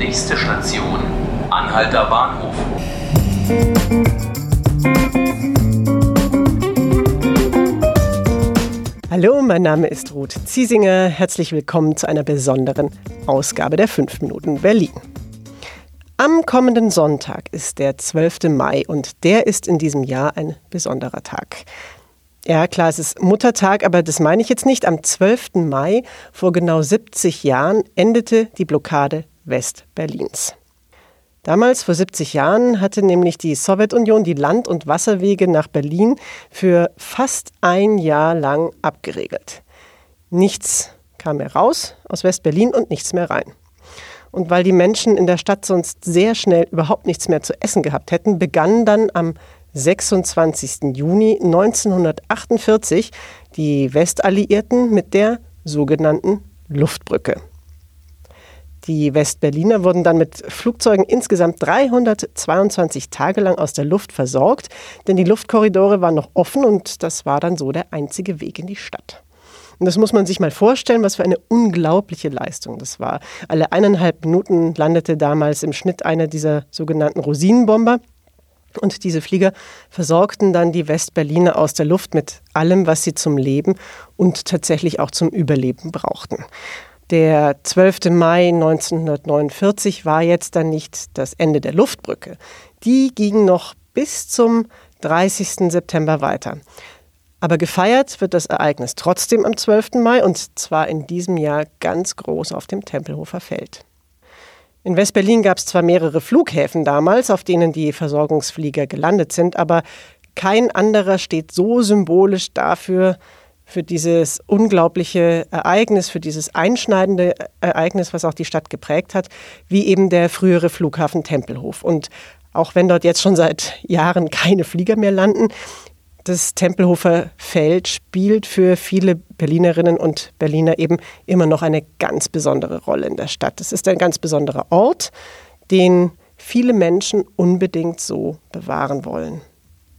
Nächste Station, Anhalter Bahnhof. Hallo, mein Name ist Ruth Ziesinger. Herzlich willkommen zu einer besonderen Ausgabe der 5 Minuten Berlin. Am kommenden Sonntag ist der 12. Mai und der ist in diesem Jahr ein besonderer Tag. Ja, klar, es ist Muttertag, aber das meine ich jetzt nicht. Am 12. Mai vor genau 70 Jahren endete die Blockade Westberlins. Damals, vor 70 Jahren, hatte nämlich die Sowjetunion die Land- und Wasserwege nach Berlin für fast ein Jahr lang abgeregelt. Nichts kam mehr raus aus West-Berlin und nichts mehr rein. Und weil die Menschen in der Stadt sonst sehr schnell überhaupt nichts mehr zu essen gehabt hätten, begann dann am 26. Juni 1948 die Westalliierten mit der sogenannten Luftbrücke. Die Westberliner wurden dann mit Flugzeugen insgesamt 322 Tage lang aus der Luft versorgt, denn die Luftkorridore waren noch offen und das war dann so der einzige Weg in die Stadt. Und das muss man sich mal vorstellen, was für eine unglaubliche Leistung das war. Alle eineinhalb Minuten landete damals im Schnitt einer dieser sogenannten Rosinenbomber. Und diese Flieger versorgten dann die Westberliner aus der Luft mit allem, was sie zum Leben und tatsächlich auch zum Überleben brauchten. Der 12. Mai 1949 war jetzt dann nicht das Ende der Luftbrücke. Die ging noch bis zum 30. September weiter. Aber gefeiert wird das Ereignis trotzdem am 12. Mai und zwar in diesem Jahr ganz groß auf dem Tempelhofer Feld. In Westberlin gab es zwar mehrere Flughäfen damals, auf denen die Versorgungsflieger gelandet sind, aber kein anderer steht so symbolisch dafür, für dieses unglaubliche Ereignis, für dieses einschneidende Ereignis, was auch die Stadt geprägt hat, wie eben der frühere Flughafen Tempelhof. Und auch wenn dort jetzt schon seit Jahren keine Flieger mehr landen, das Tempelhofer Feld spielt für viele Berlinerinnen und Berliner eben immer noch eine ganz besondere Rolle in der Stadt. Es ist ein ganz besonderer Ort, den viele Menschen unbedingt so bewahren wollen.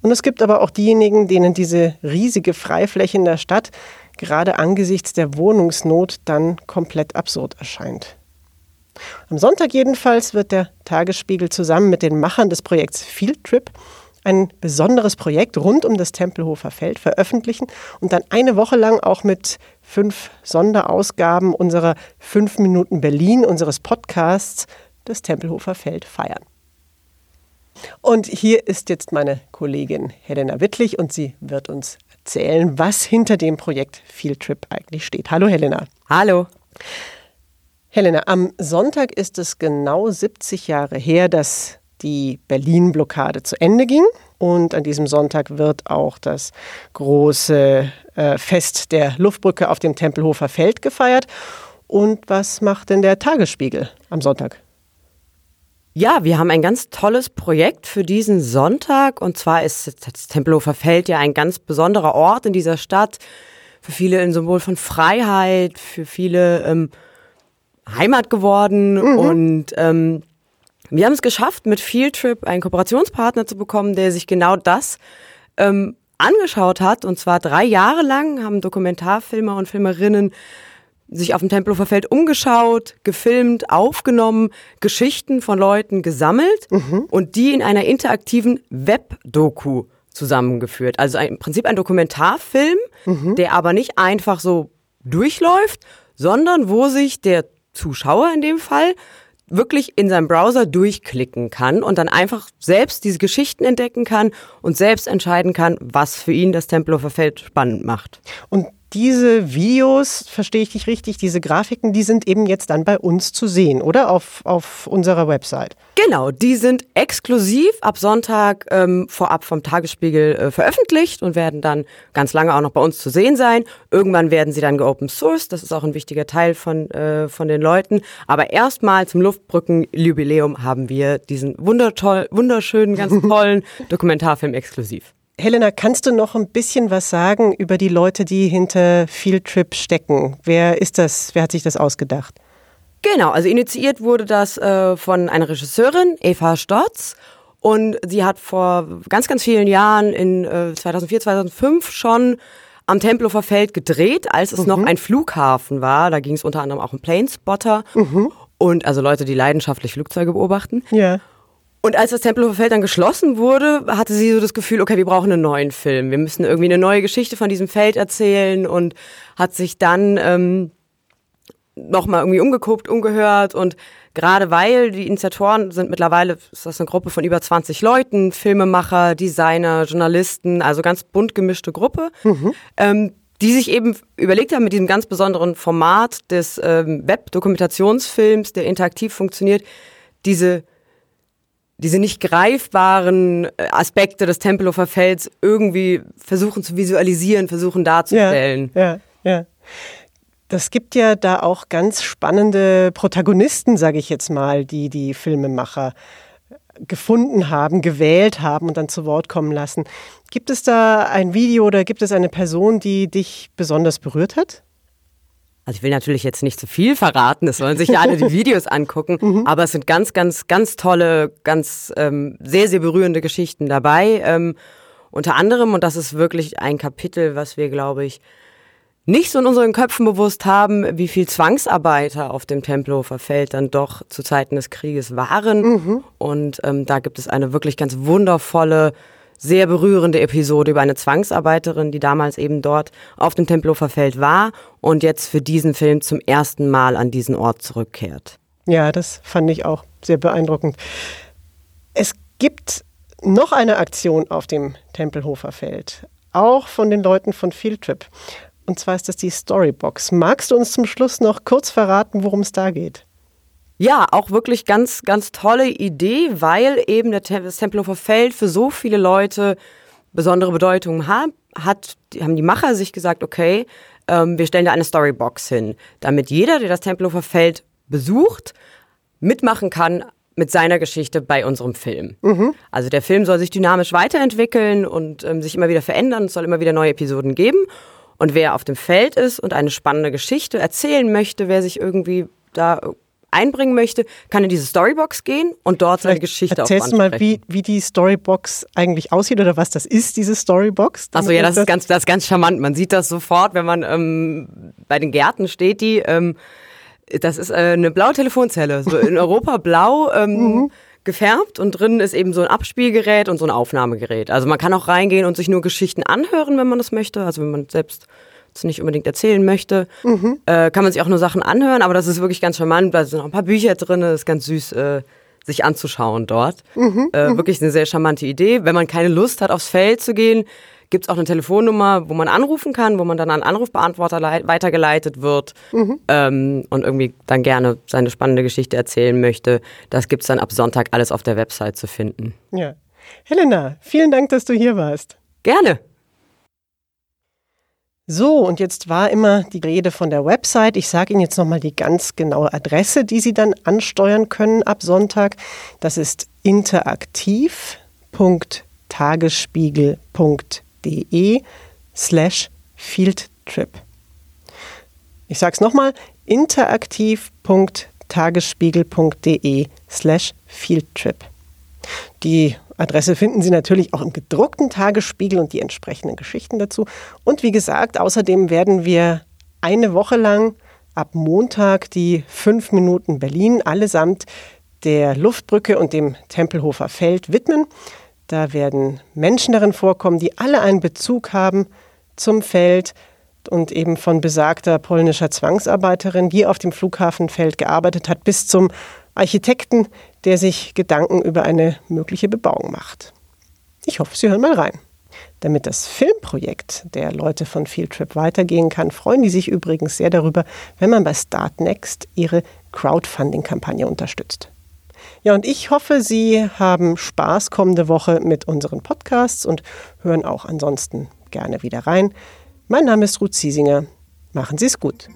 Und es gibt aber auch diejenigen, denen diese riesige Freifläche in der Stadt gerade angesichts der Wohnungsnot dann komplett absurd erscheint. Am Sonntag jedenfalls wird der Tagesspiegel zusammen mit den Machern des Projekts Field Trip ein besonderes Projekt rund um das Tempelhofer Feld veröffentlichen und dann eine Woche lang auch mit fünf Sonderausgaben unserer 5 Minuten Berlin, unseres Podcasts, das Tempelhofer Feld feiern. Und hier ist jetzt meine Kollegin Helena Wittlich und sie wird uns erzählen, was hinter dem Projekt Field Trip eigentlich steht. Hallo Helena. Hallo. Helena, am Sonntag ist es genau 70 Jahre her, dass die Berlin-Blockade zu Ende ging. Und an diesem Sonntag wird auch das große äh, Fest der Luftbrücke auf dem Tempelhofer Feld gefeiert. Und was macht denn der Tagesspiegel am Sonntag? Ja, wir haben ein ganz tolles Projekt für diesen Sonntag. Und zwar ist das Tempelhofer Feld ja ein ganz besonderer Ort in dieser Stadt. Für viele ein Symbol von Freiheit, für viele ähm, Heimat geworden. Mhm. Und ähm, wir haben es geschafft, mit Fieldtrip einen Kooperationspartner zu bekommen, der sich genau das ähm, angeschaut hat. Und zwar drei Jahre lang haben Dokumentarfilmer und Filmerinnen sich auf dem Tempelhofer Feld umgeschaut, gefilmt, aufgenommen, Geschichten von Leuten gesammelt mhm. und die in einer interaktiven Webdoku zusammengeführt. Also im Prinzip ein Dokumentarfilm, mhm. der aber nicht einfach so durchläuft, sondern wo sich der Zuschauer in dem Fall wirklich in seinem Browser durchklicken kann und dann einfach selbst diese Geschichten entdecken kann und selbst entscheiden kann, was für ihn das Tempelhofer Feld spannend macht. Und diese Videos, verstehe ich dich richtig, diese Grafiken, die sind eben jetzt dann bei uns zu sehen, oder? Auf, auf unserer Website. Genau, die sind exklusiv ab Sonntag ähm, vorab vom Tagesspiegel äh, veröffentlicht und werden dann ganz lange auch noch bei uns zu sehen sein. Irgendwann werden sie dann geopen source, das ist auch ein wichtiger Teil von, äh, von den Leuten. Aber erstmal zum Luftbrückenjubiläum haben wir diesen wundertoll, wunderschönen, ganz tollen Dokumentarfilm exklusiv. Helena, kannst du noch ein bisschen was sagen über die Leute, die hinter Field Trip stecken? Wer ist das? Wer hat sich das ausgedacht? Genau, also initiiert wurde das äh, von einer Regisseurin, Eva Stotz. Und sie hat vor ganz, ganz vielen Jahren in äh, 2004, 2005 schon am Tempelhofer Feld gedreht, als es mhm. noch ein Flughafen war. Da ging es unter anderem auch um Planespotter. Mhm. und also Leute, die leidenschaftlich Flugzeuge beobachten. Ja. Und als das Tempelhofer Feld dann geschlossen wurde, hatte sie so das Gefühl, okay, wir brauchen einen neuen Film. Wir müssen irgendwie eine neue Geschichte von diesem Feld erzählen und hat sich dann ähm, nochmal irgendwie umgeguckt, umgehört und gerade weil die Initiatoren sind mittlerweile, ist das eine Gruppe von über 20 Leuten, Filmemacher, Designer, Journalisten, also ganz bunt gemischte Gruppe, mhm. ähm, die sich eben überlegt haben mit diesem ganz besonderen Format des ähm, Web-Dokumentationsfilms, der interaktiv funktioniert, diese diese nicht greifbaren äh, Aspekte des Tempelhofer Felds irgendwie versuchen zu visualisieren, versuchen darzustellen. Ja, ja, ja. Das gibt ja da auch ganz spannende Protagonisten, sage ich jetzt mal, die die Filmemacher gefunden haben, gewählt haben und dann zu Wort kommen lassen. Gibt es da ein Video oder gibt es eine Person, die dich besonders berührt hat? Also ich will natürlich jetzt nicht zu viel verraten, es sollen sich ja alle die Videos angucken, mhm. aber es sind ganz, ganz, ganz tolle, ganz ähm, sehr, sehr berührende Geschichten dabei. Ähm, unter anderem, und das ist wirklich ein Kapitel, was wir, glaube ich, nicht so in unseren Köpfen bewusst haben, wie viel Zwangsarbeiter auf dem Tempelhofer Feld dann doch zu Zeiten des Krieges waren. Mhm. Und ähm, da gibt es eine wirklich ganz wundervolle sehr berührende Episode über eine Zwangsarbeiterin, die damals eben dort auf dem Tempelhofer Feld war und jetzt für diesen Film zum ersten Mal an diesen Ort zurückkehrt. Ja, das fand ich auch sehr beeindruckend. Es gibt noch eine Aktion auf dem Tempelhofer Feld, auch von den Leuten von Fieldtrip. Und zwar ist das die Storybox. Magst du uns zum Schluss noch kurz verraten, worum es da geht? Ja, auch wirklich ganz, ganz tolle Idee, weil eben der das Tempelhofer Feld für so viele Leute besondere Bedeutung hat, hat haben die Macher sich gesagt, okay, ähm, wir stellen da eine Storybox hin, damit jeder, der das Tempelhofer Feld besucht, mitmachen kann mit seiner Geschichte bei unserem Film. Mhm. Also der Film soll sich dynamisch weiterentwickeln und ähm, sich immer wieder verändern. Es soll immer wieder neue Episoden geben. Und wer auf dem Feld ist und eine spannende Geschichte erzählen möchte, wer sich irgendwie da einbringen möchte, kann in diese Storybox gehen und dort seine Geschichte Erzählst du mal, wie, wie die Storybox eigentlich aussieht oder was das ist, diese Storybox? Also ja, das ist, ganz, das ist ganz charmant. Man sieht das sofort, wenn man ähm, bei den Gärten steht, die, ähm, das ist äh, eine blaue Telefonzelle, so in Europa blau. Ähm, mhm gefärbt und drin ist eben so ein Abspielgerät und so ein Aufnahmegerät. Also man kann auch reingehen und sich nur Geschichten anhören, wenn man das möchte. Also wenn man selbst es nicht unbedingt erzählen möchte, mhm. äh, kann man sich auch nur Sachen anhören, aber das ist wirklich ganz charmant. Da sind auch ein paar Bücher drin, das ist ganz süß, äh, sich anzuschauen dort. Mhm. Äh, mhm. wirklich eine sehr charmante Idee. Wenn man keine Lust hat, aufs Feld zu gehen, gibt es auch eine Telefonnummer, wo man anrufen kann, wo man dann an Anrufbeantworter weitergeleitet wird mhm. ähm, und irgendwie dann gerne seine spannende Geschichte erzählen möchte. Das gibt es dann ab Sonntag alles auf der Website zu finden. Ja. Helena, vielen Dank, dass du hier warst. Gerne. So, und jetzt war immer die Rede von der Website. Ich sage Ihnen jetzt nochmal die ganz genaue Adresse, die Sie dann ansteuern können ab Sonntag. Das ist interaktiv.tagesspiegel.de slash fieldtrip. Ich sage es nochmal, interaktiv.tagesspiegel.de slash fieldtrip. Die Adresse finden Sie natürlich auch im gedruckten Tagesspiegel und die entsprechenden Geschichten dazu. Und wie gesagt, außerdem werden wir eine Woche lang ab Montag die fünf Minuten Berlin allesamt der Luftbrücke und dem Tempelhofer Feld widmen. Da werden Menschen darin vorkommen, die alle einen Bezug haben zum Feld und eben von besagter polnischer Zwangsarbeiterin, die auf dem Flughafenfeld gearbeitet hat, bis zum Architekten, der sich Gedanken über eine mögliche Bebauung macht. Ich hoffe, Sie hören mal rein. Damit das Filmprojekt der Leute von Fieldtrip weitergehen kann, freuen die sich übrigens sehr darüber, wenn man bei Startnext ihre Crowdfunding-Kampagne unterstützt. Ja, und ich hoffe, Sie haben Spaß kommende Woche mit unseren Podcasts und hören auch ansonsten gerne wieder rein. Mein Name ist Ruth Ziesinger. Machen Sie es gut.